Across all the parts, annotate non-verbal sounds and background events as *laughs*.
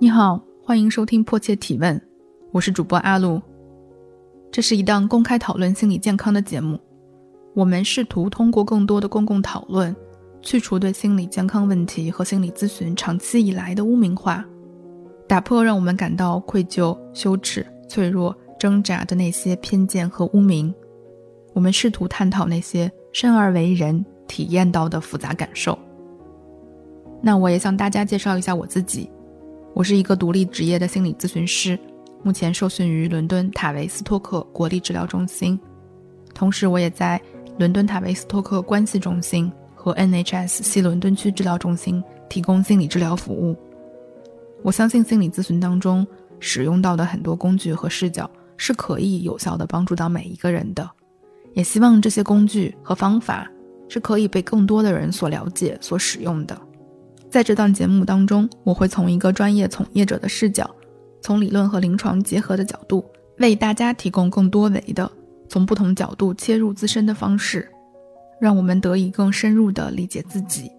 你好，欢迎收听《迫切提问》，我是主播阿露。这是一档公开讨论心理健康的节目，我们试图通过更多的公共讨论，去除对心理健康问题和心理咨询长期以来的污名化，打破让我们感到愧疚、羞耻、脆弱、挣扎的那些偏见和污名。我们试图探讨那些生而为人体验到的复杂感受。那我也向大家介绍一下我自己。我是一个独立职业的心理咨询师，目前受训于伦敦塔维斯托克国立治疗中心，同时我也在伦敦塔维斯托克关系中心和 NHS 西伦敦区治疗中心提供心理治疗服务。我相信心理咨询当中使用到的很多工具和视角是可以有效的帮助到每一个人的，也希望这些工具和方法是可以被更多的人所了解、所使用的。在这档节目当中，我会从一个专业从业者的视角，从理论和临床结合的角度，为大家提供更多维的、从不同角度切入自身的方式，让我们得以更深入的理解自己、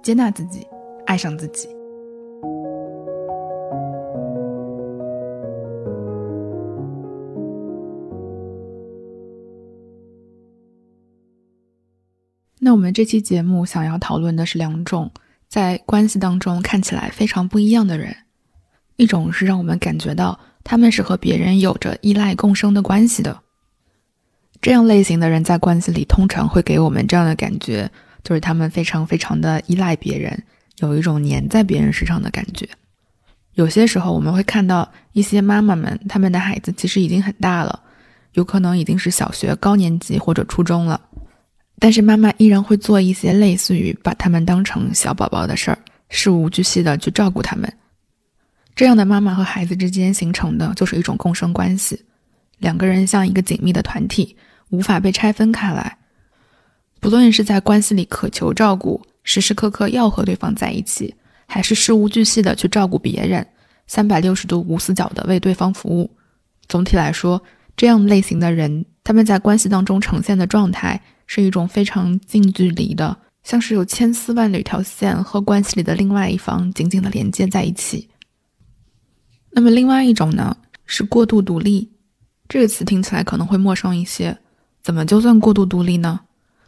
接纳自己、爱上自己。那我们这期节目想要讨论的是两种。在关系当中看起来非常不一样的人，一种是让我们感觉到他们是和别人有着依赖共生的关系的，这样类型的人在关系里通常会给我们这样的感觉，就是他们非常非常的依赖别人，有一种黏在别人身上的感觉。有些时候我们会看到一些妈妈们，他们的孩子其实已经很大了，有可能已经是小学高年级或者初中了。但是妈妈依然会做一些类似于把他们当成小宝宝的事儿，事无巨细的去照顾他们。这样的妈妈和孩子之间形成的就是一种共生关系，两个人像一个紧密的团体，无法被拆分开来。不论是在关系里渴求照顾，时时刻刻要和对方在一起，还是事无巨细的去照顾别人，三百六十度无死角的为对方服务。总体来说，这样类型的人，他们在关系当中呈现的状态。是一种非常近距离的，像是有千丝万缕条线和关系里的另外一方紧紧的连接在一起。那么，另外一种呢，是过度独立。这个词听起来可能会陌生一些，怎么就算过度独立呢？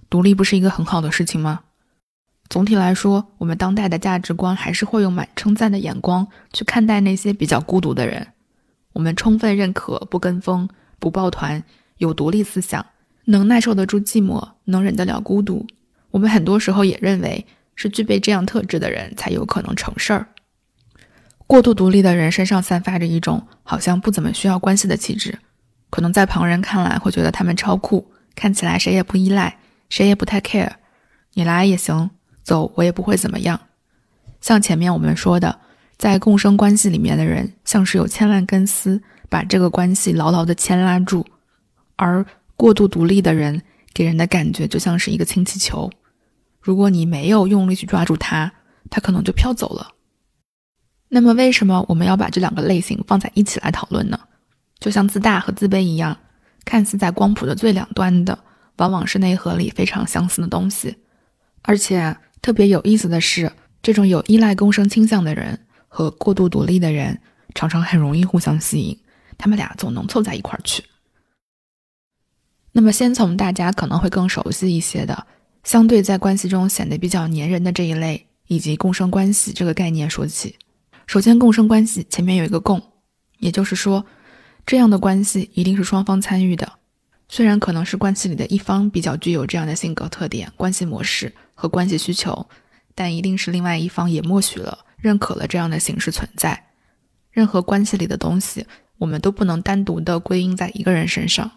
独立不是一个很好的事情吗？总体来说，我们当代的价值观还是会用满称赞的眼光去看待那些比较孤独的人。我们充分认可不跟风、不抱团、有独立思想。能耐受得住寂寞，能忍得了孤独。我们很多时候也认为是具备这样特质的人才有可能成事儿。过度独立的人身上散发着一种好像不怎么需要关系的气质，可能在旁人看来会觉得他们超酷，看起来谁也不依赖，谁也不太 care，你来也行，走我也不会怎么样。像前面我们说的，在共生关系里面的人像是有千万根丝，把这个关系牢牢地牵拉住，而。过度独立的人给人的感觉就像是一个氢气球，如果你没有用力去抓住它，它可能就飘走了。那么，为什么我们要把这两个类型放在一起来讨论呢？就像自大和自卑一样，看似在光谱的最两端的，往往是内核里非常相似的东西。而且特别有意思的是，这种有依赖共生倾向的人和过度独立的人，常常很容易互相吸引，他们俩总能凑在一块儿去。那么，先从大家可能会更熟悉一些的，相对在关系中显得比较粘人的这一类，以及共生关系这个概念说起。首先，共生关系前面有一个“共”，也就是说，这样的关系一定是双方参与的。虽然可能是关系里的一方比较具有这样的性格特点、关系模式和关系需求，但一定是另外一方也默许了、认可了这样的形式存在。任何关系里的东西，我们都不能单独的归因在一个人身上。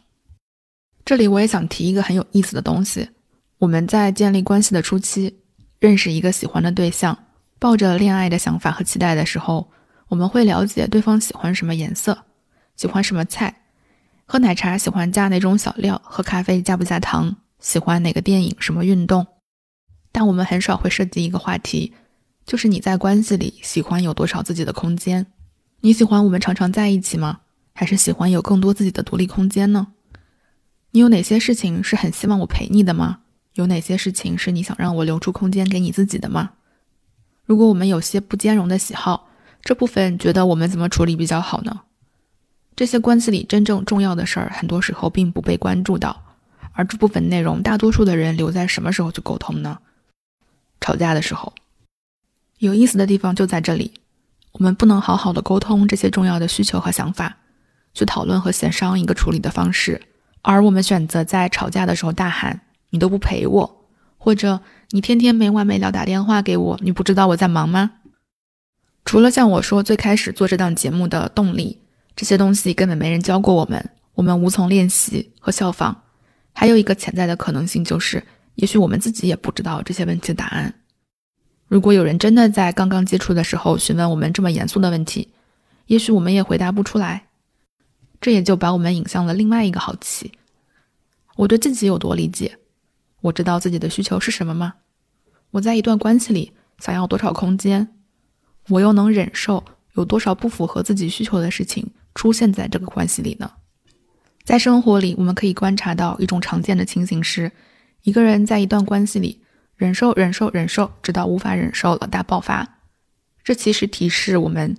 这里我也想提一个很有意思的东西：我们在建立关系的初期，认识一个喜欢的对象，抱着恋爱的想法和期待的时候，我们会了解对方喜欢什么颜色，喜欢什么菜，喝奶茶喜欢加哪种小料，喝咖啡加不加糖，喜欢哪个电影，什么运动。但我们很少会涉及一个话题，就是你在关系里喜欢有多少自己的空间？你喜欢我们常常在一起吗？还是喜欢有更多自己的独立空间呢？你有哪些事情是很希望我陪你的吗？有哪些事情是你想让我留出空间给你自己的吗？如果我们有些不兼容的喜好，这部分觉得我们怎么处理比较好呢？这些关系里真正重要的事儿，很多时候并不被关注到，而这部分内容，大多数的人留在什么时候去沟通呢？吵架的时候。有意思的地方就在这里，我们不能好好的沟通这些重要的需求和想法，去讨论和协商一个处理的方式，而我们选择在吵架的时候大喊“你都不陪我”，或者“你天天没完没了打电话给我，你不知道我在忙吗？”除了像我说最开始做这档节目的动力，这些东西根本没人教过我们，我们无从练习和效仿。还有一个潜在的可能性就是，也许我们自己也不知道这些问题的答案。如果有人真的在刚刚接触的时候询问我们这么严肃的问题，也许我们也回答不出来。这也就把我们引向了另外一个好奇：我对自己有多理解？我知道自己的需求是什么吗？我在一段关系里想要多少空间？我又能忍受有多少不符合自己需求的事情出现在这个关系里呢？在生活里，我们可以观察到一种常见的情形是，一个人在一段关系里忍受、忍受、忍受，直到无法忍受了大爆发。这其实提示我们，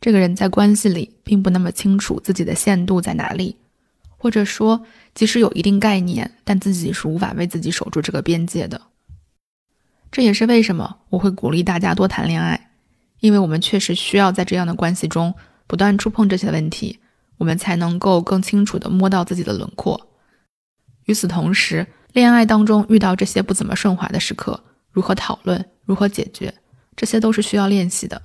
这个人在关系里并不那么清楚自己的限度在哪里，或者说，即使有一定概念，但自己是无法为自己守住这个边界的。这也是为什么我会鼓励大家多谈恋爱。因为我们确实需要在这样的关系中不断触碰这些问题，我们才能够更清楚地摸到自己的轮廓。与此同时，恋爱当中遇到这些不怎么顺滑的时刻，如何讨论，如何解决，这些都是需要练习的。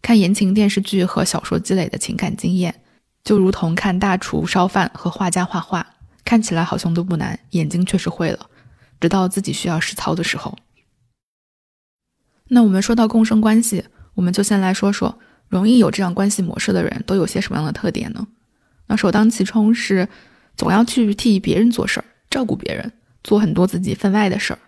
看言情电视剧和小说积累的情感经验，就如同看大厨烧饭和画家画画，看起来好像都不难，眼睛确实会了，直到自己需要实操的时候。那我们说到共生关系。我们就先来说说容易有这样关系模式的人都有些什么样的特点呢？那首当其冲是总要去替别人做事儿，照顾别人，做很多自己分外的事儿。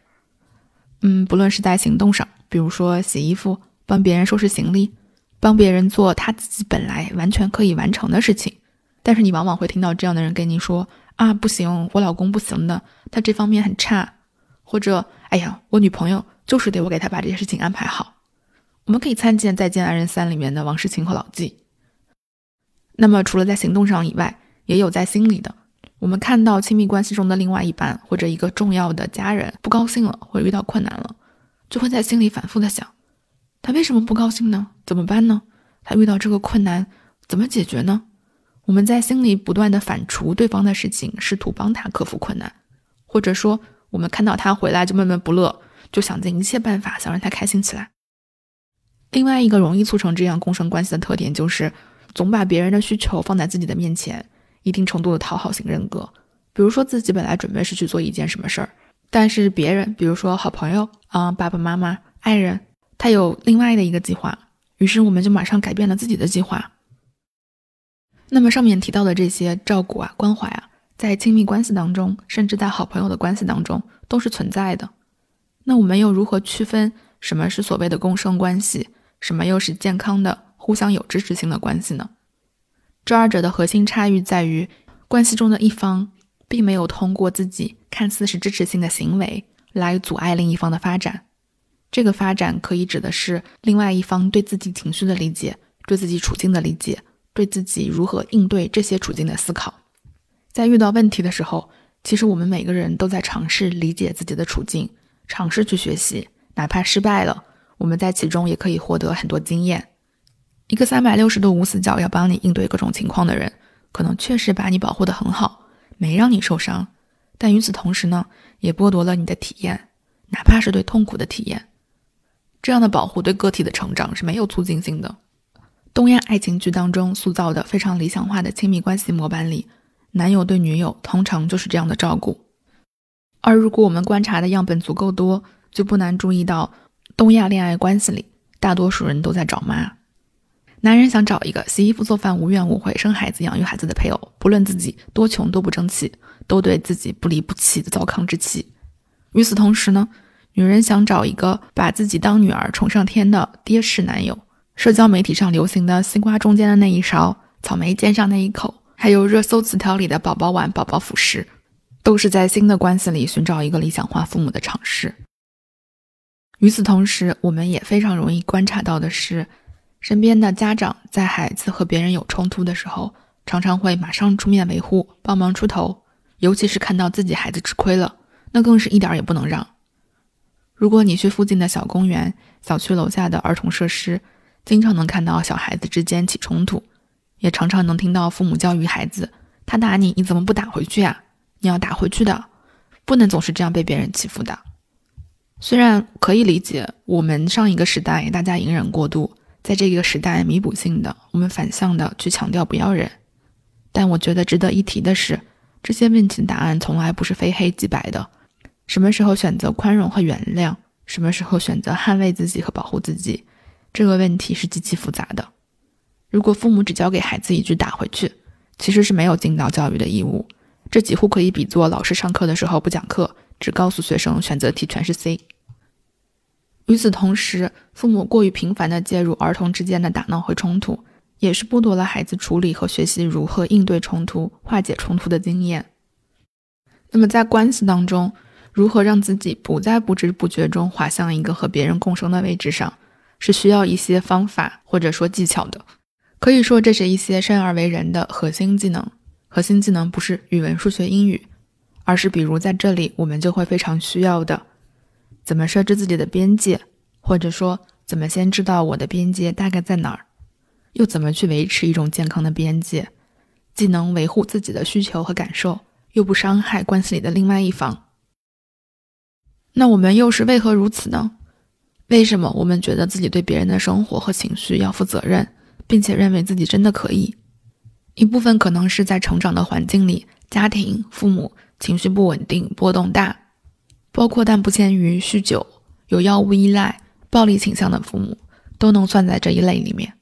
嗯，不论是在行动上，比如说洗衣服、帮别人收拾行李、帮别人做他自己本来完全可以完成的事情，但是你往往会听到这样的人跟你说：“啊，不行，我老公不行的，他这方面很差。”或者：“哎呀，我女朋友就是得我给他把这些事情安排好。”我们可以参见《再见爱人三》里面的王诗晴和老纪。那么，除了在行动上以外，也有在心里的。我们看到亲密关系中的另外一半或者一个重要的家人不高兴了，或者遇到困难了，就会在心里反复的想：他为什么不高兴呢？怎么办呢？他遇到这个困难怎么解决呢？我们在心里不断的反刍对方的事情，试图帮他克服困难，或者说，我们看到他回来就闷闷不乐，就想尽一切办法想让他开心起来。另外一个容易促成这样共生关系的特点，就是总把别人的需求放在自己的面前，一定程度的讨好型人格。比如说自己本来准备是去做一件什么事儿，但是别人，比如说好朋友啊、爸爸妈妈、爱人，他有另外的一个计划，于是我们就马上改变了自己的计划。那么上面提到的这些照顾啊、关怀啊，在亲密关系当中，甚至在好朋友的关系当中都是存在的。那我们又如何区分什么是所谓的共生关系？什么又是健康的、互相有支持性的关系呢？这二者的核心差异在于，关系中的一方并没有通过自己看似是支持性的行为来阻碍另一方的发展。这个发展可以指的是另外一方对自己情绪的理解、对自己处境的理解、对自己如何应对这些处境的思考。在遇到问题的时候，其实我们每个人都在尝试理解自己的处境，尝试去学习，哪怕失败了。我们在其中也可以获得很多经验。一个三百六十度无死角要帮你应对各种情况的人，可能确实把你保护得很好，没让你受伤。但与此同时呢，也剥夺了你的体验，哪怕是对痛苦的体验。这样的保护对个体的成长是没有促进性的。东亚爱情剧当中塑造的非常理想化的亲密关系模板里，男友对女友通常就是这样的照顾。而如果我们观察的样本足够多，就不难注意到。东亚恋爱关系里，大多数人都在找妈。男人想找一个洗衣服、做饭、无怨无悔、生孩子、养育孩子的配偶，不论自己多穷多不争气，都对自己不离不弃的糟糠之妻。与此同时呢，女人想找一个把自己当女儿宠上天的爹式男友。社交媒体上流行的“西瓜中间的那一勺，草莓尖上那一口”，还有热搜词条里的“宝宝碗、宝宝辅食”，都是在新的关系里寻找一个理想化父母的尝试。与此同时，我们也非常容易观察到的是，身边的家长在孩子和别人有冲突的时候，常常会马上出面维护，帮忙出头。尤其是看到自己孩子吃亏了，那更是一点也不能让。如果你去附近的小公园、小区楼下的儿童设施，经常能看到小孩子之间起冲突，也常常能听到父母教育孩子：“他打你，你怎么不打回去呀？你要打回去的，不能总是这样被别人欺负的。”虽然可以理解，我们上一个时代大家隐忍过度，在这个时代弥补性的，我们反向的去强调不要忍。但我觉得值得一提的是。这些问题的答案从来不是非黑即白的。什么时候选择宽容和原谅？什么时候选择捍卫自己和保护自己？这个问题是极其复杂的。如果父母只教给孩子一句“打回去”，其实是没有尽到教育的义务。这几乎可以比作老师上课的时候不讲课，只告诉学生选择题全是 C。与此同时，父母过于频繁地介入儿童之间的打闹和冲突。也是剥夺了孩子处理和学习如何应对冲突、化解冲突的经验。那么，在关系当中，如何让自己不在不知不觉中滑向一个和别人共生的位置上，是需要一些方法或者说技巧的。可以说，这是一些生而为人的核心技能。核心技能不是语文、数学、英语，而是比如在这里我们就会非常需要的：怎么设置自己的边界，或者说怎么先知道我的边界大概在哪儿。又怎么去维持一种健康的边界，既能维护自己的需求和感受，又不伤害关系里的另外一方？那我们又是为何如此呢？为什么我们觉得自己对别人的生活和情绪要负责任，并且认为自己真的可以？一部分可能是在成长的环境里，家庭、父母情绪不稳定、波动大，包括但不限于酗酒、有药物依赖、暴力倾向的父母，都能算在这一类里面。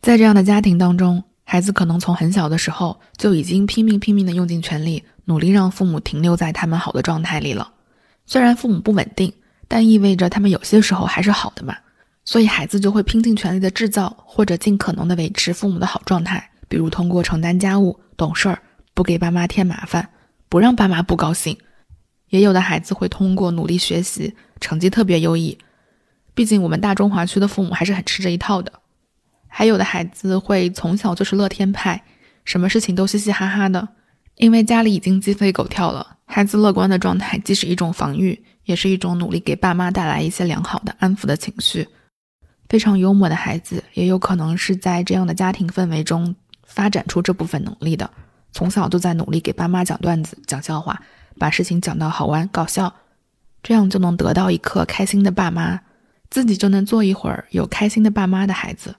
在这样的家庭当中，孩子可能从很小的时候就已经拼命拼命的用尽全力，努力让父母停留在他们好的状态里了。虽然父母不稳定，但意味着他们有些时候还是好的嘛。所以孩子就会拼尽全力的制造或者尽可能的维持父母的好状态，比如通过承担家务、懂事儿、不给爸妈添麻烦、不让爸妈不高兴。也有的孩子会通过努力学习，成绩特别优异。毕竟我们大中华区的父母还是很吃这一套的。还有的孩子会从小就是乐天派，什么事情都嘻嘻哈哈的，因为家里已经鸡飞狗跳了。孩子乐观的状态既是一种防御，也是一种努力给爸妈带来一些良好的安抚的情绪。非常幽默的孩子也有可能是在这样的家庭氛围中发展出这部分能力的，从小都在努力给爸妈讲段子、讲笑话，把事情讲到好玩搞笑，这样就能得到一颗开心的爸妈，自己就能做一会儿有开心的爸妈的孩子。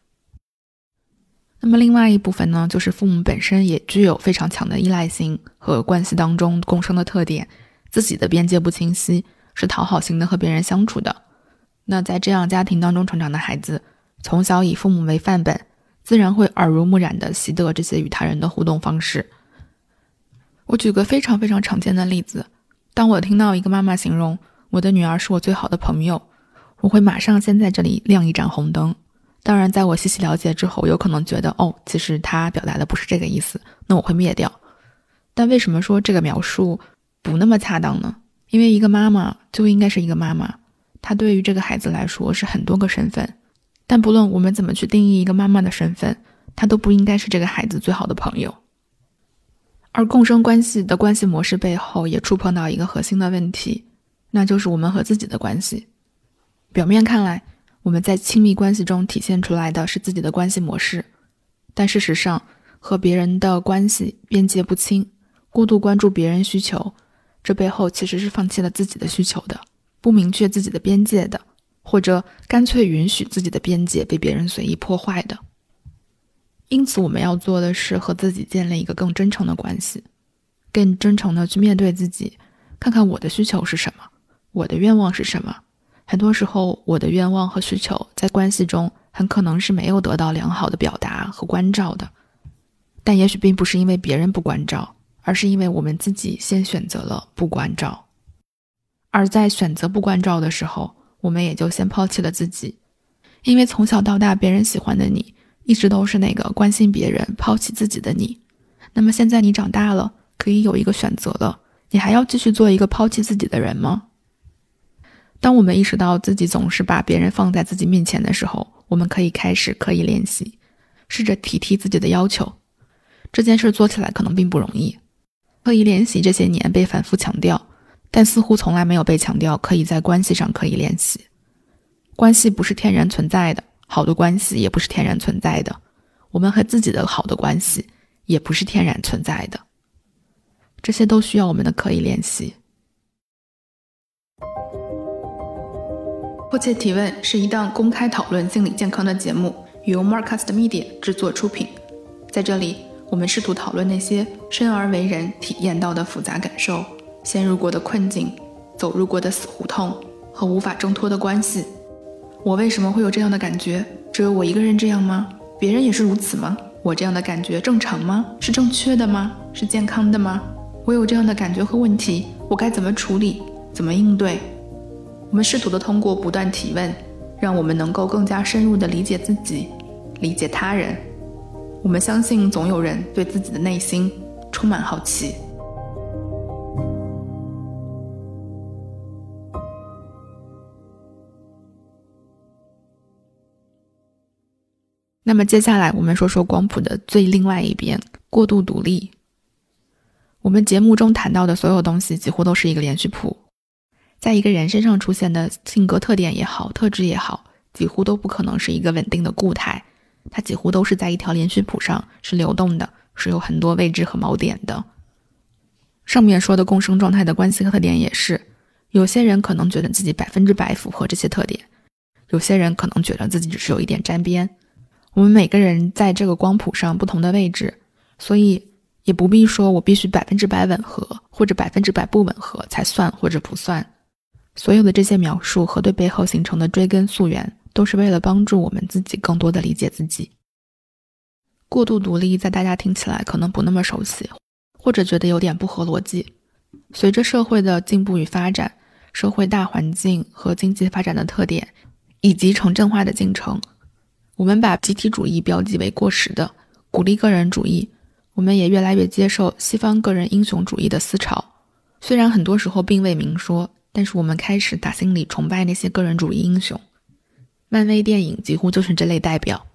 那么，另外一部分呢，就是父母本身也具有非常强的依赖性和关系当中共生的特点，自己的边界不清晰，是讨好型的和别人相处的。那在这样家庭当中成长的孩子，从小以父母为范本，自然会耳濡目染的习得这些与他人的互动方式。我举个非常非常常见的例子，当我听到一个妈妈形容我的女儿是我最好的朋友，我会马上先在这里亮一盏红灯。当然，在我细细了解之后，有可能觉得哦，其实他表达的不是这个意思，那我会灭掉。但为什么说这个描述不那么恰当呢？因为一个妈妈就应该是一个妈妈，她对于这个孩子来说是很多个身份。但不论我们怎么去定义一个妈妈的身份，她都不应该是这个孩子最好的朋友。而共生关系的关系模式背后，也触碰到一个核心的问题，那就是我们和自己的关系。表面看来。我们在亲密关系中体现出来的是自己的关系模式，但事实上，和别人的关系边界不清，过度关注别人需求，这背后其实是放弃了自己的需求的，不明确自己的边界的，或者干脆允许自己的边界被别人随意破坏的。因此，我们要做的是和自己建立一个更真诚的关系，更真诚的去面对自己，看看我的需求是什么，我的愿望是什么。很多时候，我的愿望和需求在关系中很可能是没有得到良好的表达和关照的，但也许并不是因为别人不关照，而是因为我们自己先选择了不关照。而在选择不关照的时候，我们也就先抛弃了自己，因为从小到大，别人喜欢的你一直都是那个关心别人、抛弃自己的你。那么现在你长大了，可以有一个选择了，你还要继续做一个抛弃自己的人吗？当我们意识到自己总是把别人放在自己面前的时候，我们可以开始刻意练习，试着提提自己的要求。这件事做起来可能并不容易。刻意练习这些年被反复强调，但似乎从来没有被强调可以在关系上刻意练习。关系不是天然存在的，好的关系也不是天然存在的。我们和自己的好的关系也不是天然存在的。这些都需要我们的刻意练习。迫切提问是一档公开讨论心理健康的节目，由 Marcast Media 制作出品。在这里，我们试图讨论那些生而为人体验到的复杂感受、陷入过的困境、走入过的死胡同和无法挣脱的关系。我为什么会有这样的感觉？只有我一个人这样吗？别人也是如此吗？我这样的感觉正常吗？是正确的吗？是健康的吗？我有这样的感觉和问题，我该怎么处理？怎么应对？我们试图的通过不断提问，让我们能够更加深入的理解自己，理解他人。我们相信总有人对自己的内心充满好奇。那么接下来我们说说光谱的最另外一边——过度独立。我们节目中谈到的所有东西几乎都是一个连续谱，在一个人身上出现的性格特点也好，特质也好，几乎都不可能是一个稳定的固态，它几乎都是在一条连续谱上是流动的，是有很多位置和锚点的。上面说的共生状态的关系特点也是，有些人可能觉得自己百分之百符合这些特点，有些人可能觉得自己只是有一点沾边。我们每个人在这个光谱上不同的位置，所以。也不必说，我必须百分之百吻合，或者百分之百不吻合才算或者不算。所有的这些描述和对背后形成的追根溯源，都是为了帮助我们自己更多的理解自己。过度独立，在大家听起来可能不那么熟悉，或者觉得有点不合逻辑。随着社会的进步与发展，社会大环境和经济发展的特点，以及城镇化的进程，我们把集体主义标记为过时的，鼓励个人主义。我们也越来越接受西方个人英雄主义的思潮，虽然很多时候并未明说，但是我们开始打心里崇拜那些个人主义英雄。漫威电影几乎就是这类代表。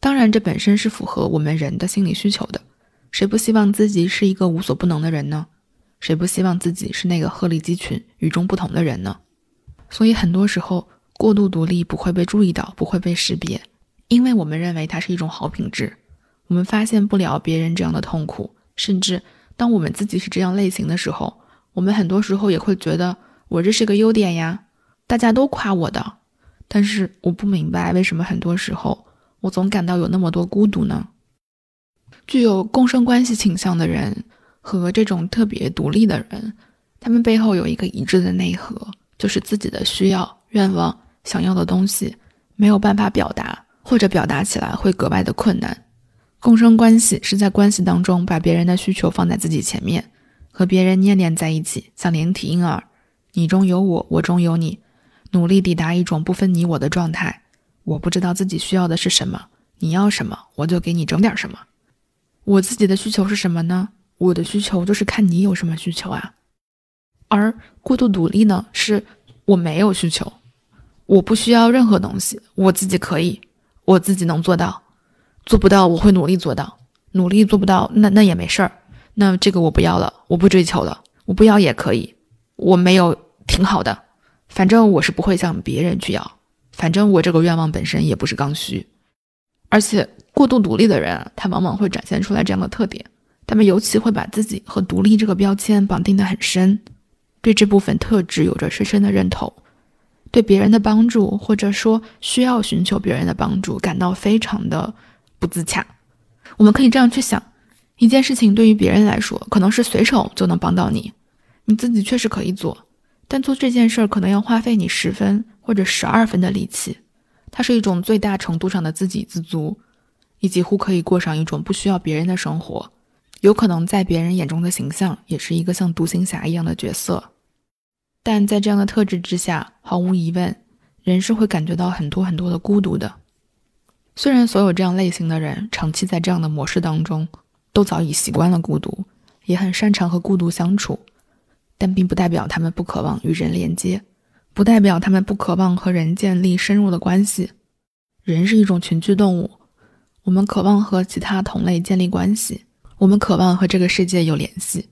当然，这本身是符合我们人的心理需求的。谁不希望自己是一个无所不能的人呢？谁不希望自己是那个鹤立鸡群、与众不同的人呢？所以，很多时候过度独立不会被注意到，不会被识别，因为我们认为它是一种好品质。我们发现不了别人这样的痛苦，甚至当我们自己是这样类型的时候，我们很多时候也会觉得我这是个优点呀，大家都夸我的。但是我不明白为什么很多时候我总感到有那么多孤独呢？具有共生关系倾向的人和这种特别独立的人，他们背后有一个一致的内核，就是自己的需要、愿望、想要的东西没有办法表达，或者表达起来会格外的困难。共生关系是在关系当中把别人的需求放在自己前面，和别人黏连在一起，像连体婴儿，你中有我，我中有你，努力抵达一种不分你我的状态。我不知道自己需要的是什么，你要什么，我就给你整点什么。我自己的需求是什么呢？我的需求就是看你有什么需求啊。而过度独立呢，是我没有需求，我不需要任何东西，我自己可以，我自己能做到。做不到，我会努力做到。努力做不到，那那也没事儿。那这个我不要了，我不追求了。我不要也可以，我没有挺好的。反正我是不会向别人去要。反正我这个愿望本身也不是刚需。而且过度独立的人，他往往会展现出来这样的特点。他们尤其会把自己和独立这个标签绑定的很深，对这部分特质有着深深的认同，对别人的帮助或者说需要寻求别人的帮助感到非常的。不自洽，我们可以这样去想：一件事情对于别人来说，可能是随手就能帮到你，你自己确实可以做，但做这件事儿可能要花费你十分或者十二分的力气。它是一种最大程度上的自给自足，你几乎可以过上一种不需要别人的生活，有可能在别人眼中的形象也是一个像独行侠一样的角色。但在这样的特质之下，毫无疑问，人是会感觉到很多很多的孤独的。虽然所有这样类型的人长期在这样的模式当中，都早已习惯了孤独，也很擅长和孤独相处，但并不代表他们不渴望与人连接，不代表他们不渴望和人建立深入的关系。人是一种群居动物，我们渴望和其他同类建立关系，我们渴望和这个世界有联系。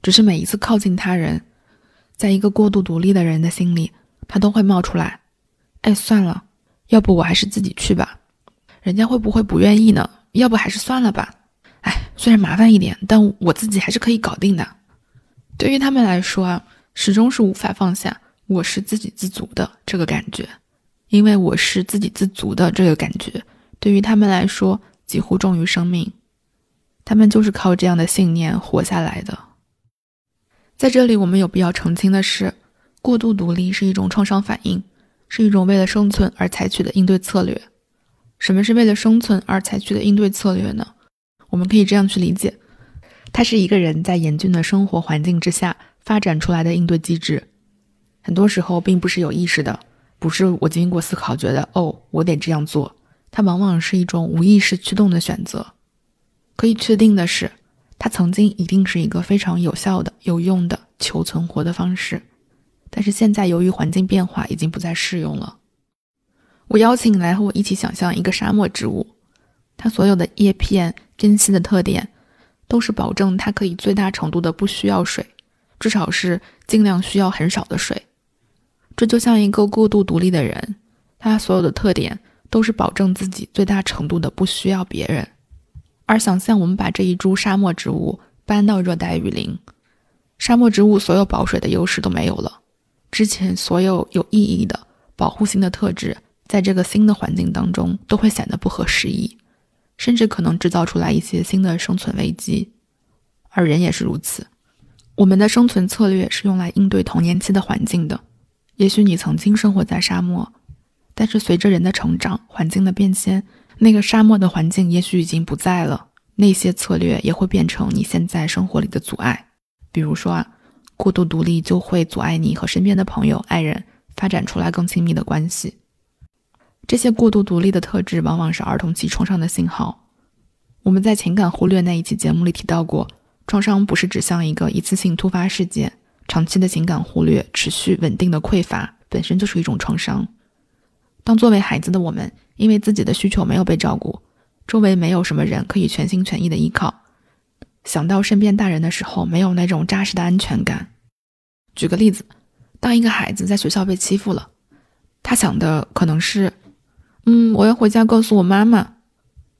只是每一次靠近他人，在一个过度独立的人的心里，他都会冒出来：“哎，算了，要不我还是自己去吧。人家会不会不愿意呢？要不还是算了吧。哎，虽然麻烦一点，但我自己还是可以搞定的。”对于他们来说啊，始终是无法放下“我是自给自足的”这个感觉，因为“我是自给自足的”这个感觉，对于他们来说几乎重于生命。他们就是靠这样的信念活下来的。在这里，我们有必要澄清的是，过度独立是一种创伤反应，是一种为了生存而采取的应对策略。什么是为了生存而采取的应对策略呢？我们可以这样去理解。它是一个人在严峻的生活环境之下发展出来的应对机制，很多时候并不是有意识的，不是我经过思考觉得哦，我得这样做。它往往是一种无意识驱动的选择。可以确定的是，它曾经一定是一个非常有效的、有用的求存活的方式，但是现在由于环境变化，已经不再适用了。我邀请你来和我一起想象一个沙漠植物，它所有的叶片、根系的特点。都是保证它可以最大程度的不需要水，至少是尽量需要很少的水。这就像一个过度独立的人，他所有的特点都是保证自己最大程度的不需要别人。而想象我们把这一株沙漠植物搬到热带雨林，沙漠植物所有保水的优势都没有了，之前所有有意义的保护性的特质，在这个新的环境当中都会显得不合时宜。甚至可能制造出来一些新的生存危机，而人也是如此。我们的生存策略是用来应对童年期的环境的。也许你曾经生活在沙漠，但是随着人的成长、环境的变迁，那个沙漠的环境也许已经不在了。那些策略也会变成你现在生活里的阻碍。比如说啊，过度独立就会阻碍你和身边的朋友、爱人发展出来更亲密的关系。这些过度独立的特质往往是儿童期创伤的信号。我们在情感忽略那一期节目里提到过，创伤不是指向一个一次性突发事件，长期的情感忽略、持续稳定的匮乏本身就是一种创伤。当作为孩子的我们，因为自己的需求没有被照顾，周围没有什么人可以全心全意的依靠，想到身边大人的时候，没有那种扎实的安全感。举个例子，当一个孩子在学校被欺负了，他想的可能是。嗯，我要回家告诉我妈妈。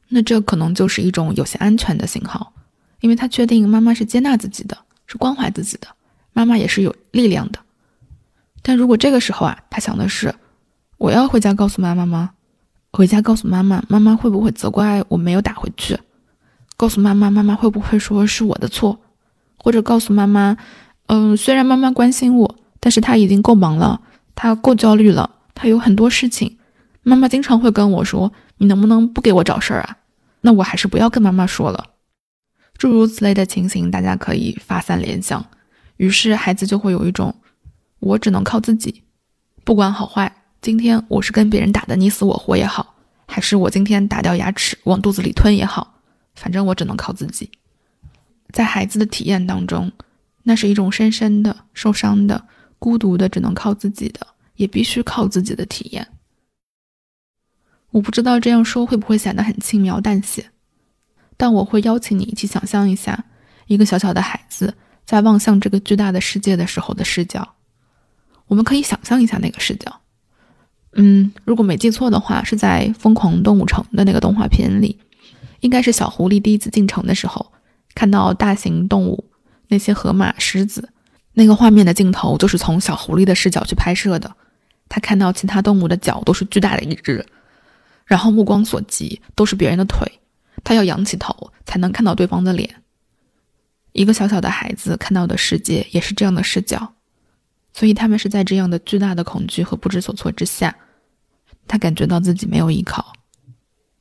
那这可能就是一种有些安全的信号，因为他确定妈妈是接纳自己的，是关怀自己的，妈妈也是有力量的。但如果这个时候啊，他想的是，我要回家告诉妈妈吗？回家告诉妈妈，妈妈会不会责怪我没有打回去？告诉妈妈，妈妈会不会说是我的错？或者告诉妈妈，嗯，虽然妈妈关心我，但是她已经够忙了，她够焦虑了，她有很多事情。妈妈经常会跟我说：“你能不能不给我找事儿啊？”那我还是不要跟妈妈说了。诸如此类的情形，大家可以发散联想。于是孩子就会有一种：“我只能靠自己，不管好坏。今天我是跟别人打的你死我活也好，还是我今天打掉牙齿往肚子里吞也好，反正我只能靠自己。”在孩子的体验当中，那是一种深深的受伤的、孤独的、只能靠自己的，也必须靠自己的体验。我不知道这样说会不会显得很轻描淡写，但我会邀请你一起想象一下，一个小小的孩子在望向这个巨大的世界的时候的视角。我们可以想象一下那个视角。嗯，如果没记错的话，是在《疯狂动物城》的那个动画片里，应该是小狐狸第一次进城的时候，看到大型动物，那些河马、狮子，那个画面的镜头就是从小狐狸的视角去拍摄的。他看到其他动物的脚都是巨大的一只。然后目光所及都是别人的腿，他要仰起头才能看到对方的脸。一个小小的孩子看到的世界也是这样的视角，所以他们是在这样的巨大的恐惧和不知所措之下，他感觉到自己没有依靠，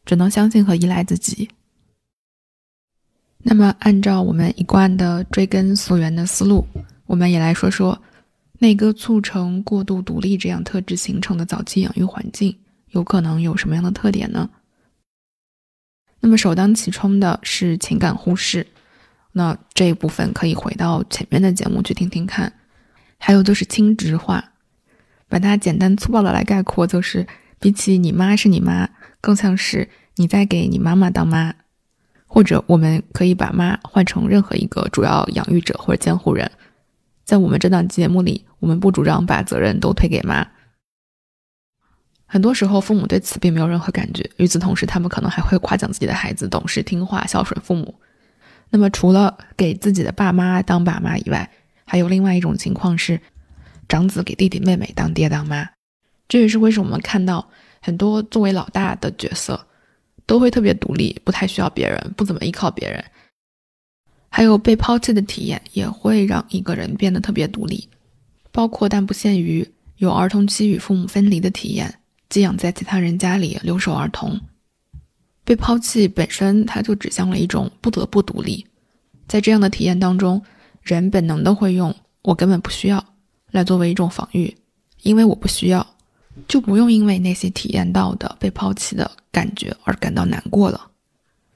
只能相信和依赖自己。那么，按照我们一贯的追根溯源的思路，我们也来说说那个促成过度独立这样特质形成的早期养育环境。有可能有什么样的特点呢？那么首当其冲的是情感忽视，那这一部分可以回到前面的节目去听听看。还有就是轻直化，把它简单粗暴的来概括，就是比起你妈是你妈，更像是你在给你妈妈当妈。或者我们可以把妈换成任何一个主要养育者或者监护人。在我们这档节目里，我们不主张把责任都推给妈。很多时候，父母对此并没有任何感觉。与此同时，他们可能还会夸奖自己的孩子懂事听话、孝顺父母。那么，除了给自己的爸妈当爸妈以外，还有另外一种情况是，长子给弟弟妹妹当爹当妈。这也是为什么我们看到很多作为老大的角色都会特别独立，不太需要别人，不怎么依靠别人。还有被抛弃的体验也会让一个人变得特别独立，包括但不限于有儿童期与父母分离的体验。寄养在其他人家里，留守儿童，被抛弃本身，它就指向了一种不得不独立。在这样的体验当中，人本能的会用“我根本不需要”来作为一种防御，因为我不需要，就不用因为那些体验到的被抛弃的感觉而感到难过了。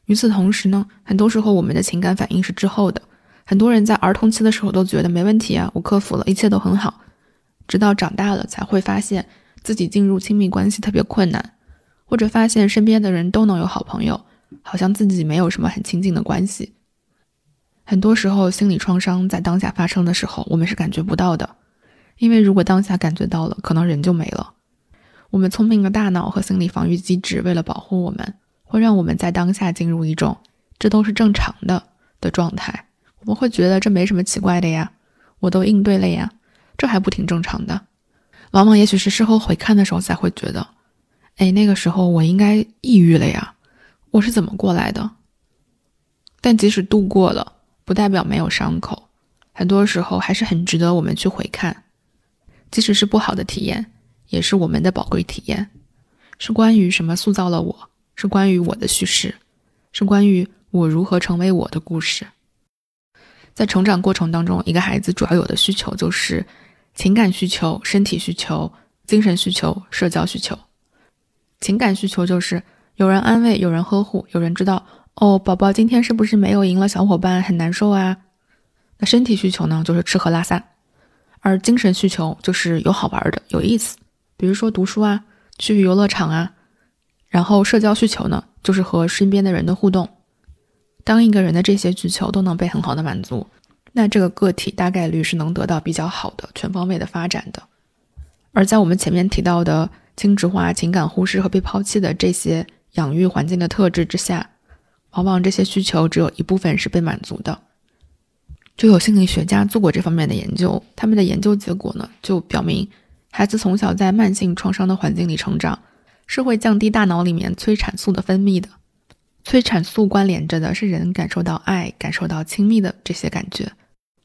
与此同时呢，很多时候我们的情感反应是滞后的。很多人在儿童期的时候都觉得没问题啊，我克服了，一切都很好，直到长大了才会发现。自己进入亲密关系特别困难，或者发现身边的人都能有好朋友，好像自己没有什么很亲近的关系。很多时候，心理创伤在当下发生的时候，我们是感觉不到的，因为如果当下感觉到了，可能人就没了。我们聪明的大脑和心理防御机制为了保护我们，会让我们在当下进入一种“这都是正常的”的状态。我们会觉得这没什么奇怪的呀，我都应对了呀，这还不挺正常的。往往也许是事后回看的时候才会觉得，哎，那个时候我应该抑郁了呀，我是怎么过来的？但即使度过了，不代表没有伤口，很多时候还是很值得我们去回看。即使是不好的体验，也是我们的宝贵体验，是关于什么塑造了我，是关于我的叙事，是关于我如何成为我的故事。在成长过程当中，一个孩子主要有的需求就是。情感需求、身体需求、精神需求、社交需求。情感需求就是有人安慰、有人呵护、有人知道哦，宝宝今天是不是没有赢了小伙伴，很难受啊？那身体需求呢，就是吃喝拉撒。而精神需求就是有好玩的、有意思，比如说读书啊，去游乐场啊。然后社交需求呢，就是和身边的人的互动。当一个人的这些需求都能被很好的满足。那这个个体大概率是能得到比较好的全方位的发展的，而在我们前面提到的轻质化、情感忽视和被抛弃的这些养育环境的特质之下，往往这些需求只有一部分是被满足的。就有心理学家做过这方面的研究，他们的研究结果呢，就表明，孩子从小在慢性创伤的环境里成长，是会降低大脑里面催产素的分泌的。催产素关联着的是人感受到爱、感受到亲密的这些感觉。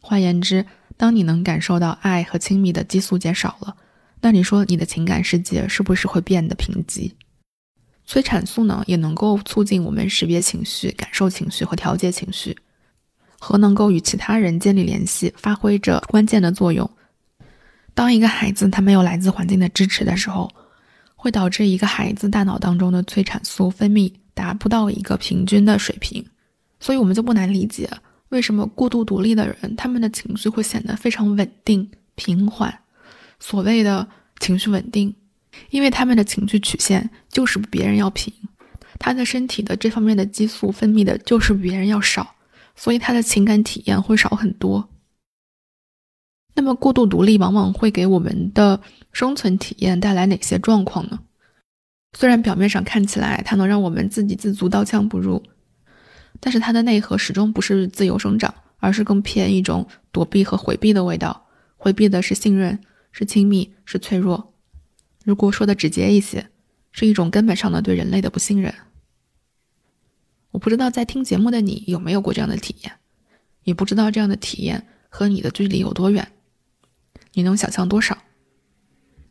换言之，当你能感受到爱和亲密的激素减少了，那你说你的情感世界是不是会变得贫瘠？催产素呢，也能够促进我们识别情绪、感受情绪和调节情绪，和能够与其他人建立联系，发挥着关键的作用。当一个孩子他没有来自环境的支持的时候，会导致一个孩子大脑当中的催产素分泌达不到一个平均的水平，所以我们就不难理解。为什么过度独立的人，他们的情绪会显得非常稳定、平缓？所谓的情绪稳定，因为他们的情绪曲线就是比别人要平，他的身体的这方面的激素分泌的就是比别人要少，所以他的情感体验会少很多。那么，过度独立往往会给我们的生存体验带来哪些状况呢？虽然表面上看起来，它能让我们自给自足、刀枪不入。但是它的内核始终不是自由生长，而是更偏一种躲避和回避的味道。回避的是信任，是亲密，是脆弱。如果说的直接一些，是一种根本上的对人类的不信任。我不知道在听节目的你有没有过这样的体验，也不知道这样的体验和你的距离有多远，你能想象多少？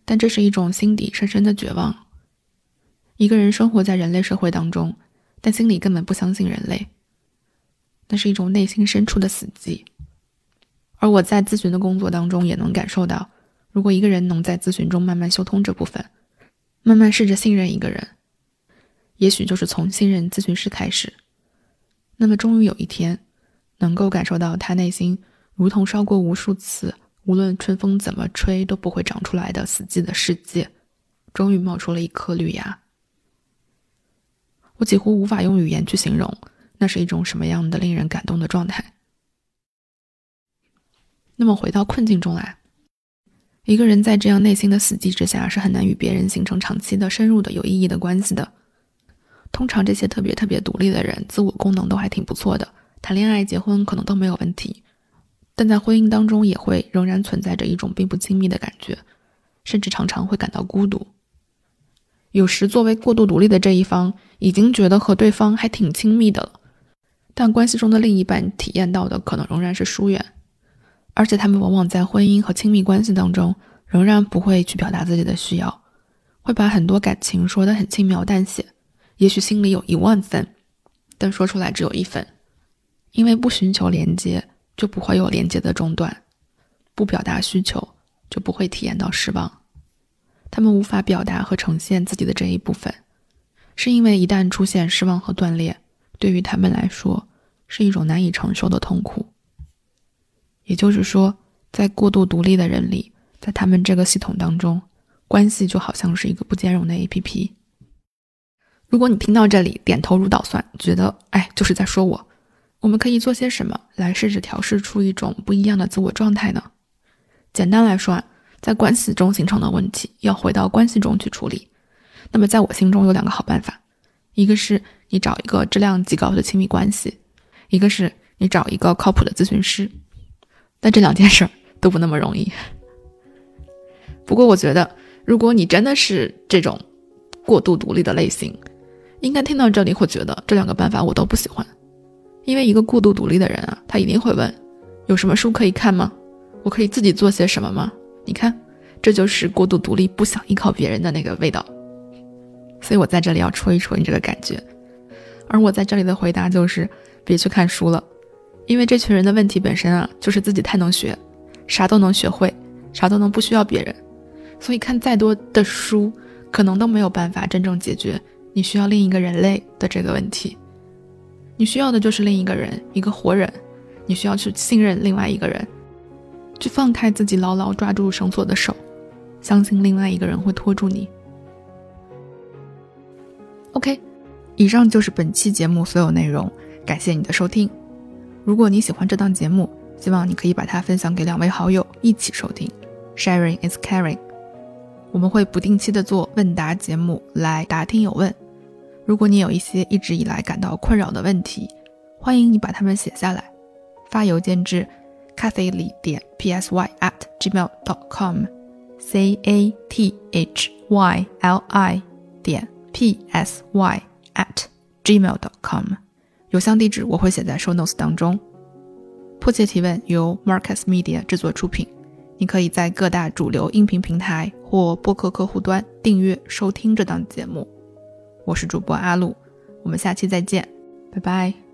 但这是一种心底深深的绝望。一个人生活在人类社会当中，但心里根本不相信人类。那是一种内心深处的死寂，而我在咨询的工作当中也能感受到，如果一个人能在咨询中慢慢修通这部分，慢慢试着信任一个人，也许就是从信任咨询师开始，那么终于有一天，能够感受到他内心如同烧过无数次无论春风怎么吹都不会长出来的死寂的世界，终于冒出了一颗绿芽。我几乎无法用语言去形容，那是一种什么样的令人感动的状态。那么回到困境中来，一个人在这样内心的死寂之下，是很难与别人形成长期的、深入的、有意义的关系的。通常这些特别特别独立的人，自我功能都还挺不错的，谈恋爱、结婚可能都没有问题，但在婚姻当中也会仍然存在着一种并不亲密的感觉，甚至常常会感到孤独。有时作为过度独立的这一方，已经觉得和对方还挺亲密的了，但关系中的另一半体验到的可能仍然是疏远，而且他们往往在婚姻和亲密关系当中，仍然不会去表达自己的需要，会把很多感情说得很轻描淡写。也许心里有一万分，但说出来只有一分，因为不寻求连接，就不会有连接的中断；不表达需求，就不会体验到失望。他们无法表达和呈现自己的这一部分，是因为一旦出现失望和断裂，对于他们来说是一种难以承受的痛苦。也就是说，在过度独立的人里，在他们这个系统当中，关系就好像是一个不兼容的 APP。如果你听到这里点头如捣蒜，觉得哎就是在说我，我们可以做些什么来试着调试出一种不一样的自我状态呢？简单来说啊，在关系中形成的问题要回到关系中去处理。那么在我心中有两个好办法，一个是你找一个质量极高的亲密关系，一个是你找一个靠谱的咨询师。但这两件事儿 *laughs* 都不那么容易。不过我觉得，如果你真的是这种过度独立的类型，应该听到这里会觉得这两个办法我都不喜欢，因为一个过度独立的人啊，他一定会问：有什么书可以看吗？我可以自己做些什么吗？你看，这就是过度独立、不想依靠别人的那个味道。所以我在这里要戳一戳你这个感觉，而我在这里的回答就是：别去看书了，因为这群人的问题本身啊，就是自己太能学，啥都能学会，啥都能不需要别人，所以看再多的书，可能都没有办法真正解决。你需要另一个人类的这个问题，你需要的就是另一个人，一个活人。你需要去信任另外一个人，去放开自己牢牢抓住绳索的手，相信另外一个人会拖住你。OK，以上就是本期节目所有内容，感谢你的收听。如果你喜欢这档节目，希望你可以把它分享给两位好友一起收听。Sharing is caring。我们会不定期的做问答节目来答听友问。如果你有一些一直以来感到困扰的问题，欢迎你把它们写下来，发邮件至 cathy 里点 psy at gmail dot com，c a t h y l i 点 p s y at gmail dot com，邮箱地址我会写在 show notes 当中。迫切提问由 Marcus Media 制作出品，你可以在各大主流音频平台或播客客户端订阅收听这档节目。我是主播阿露，我们下期再见，拜拜。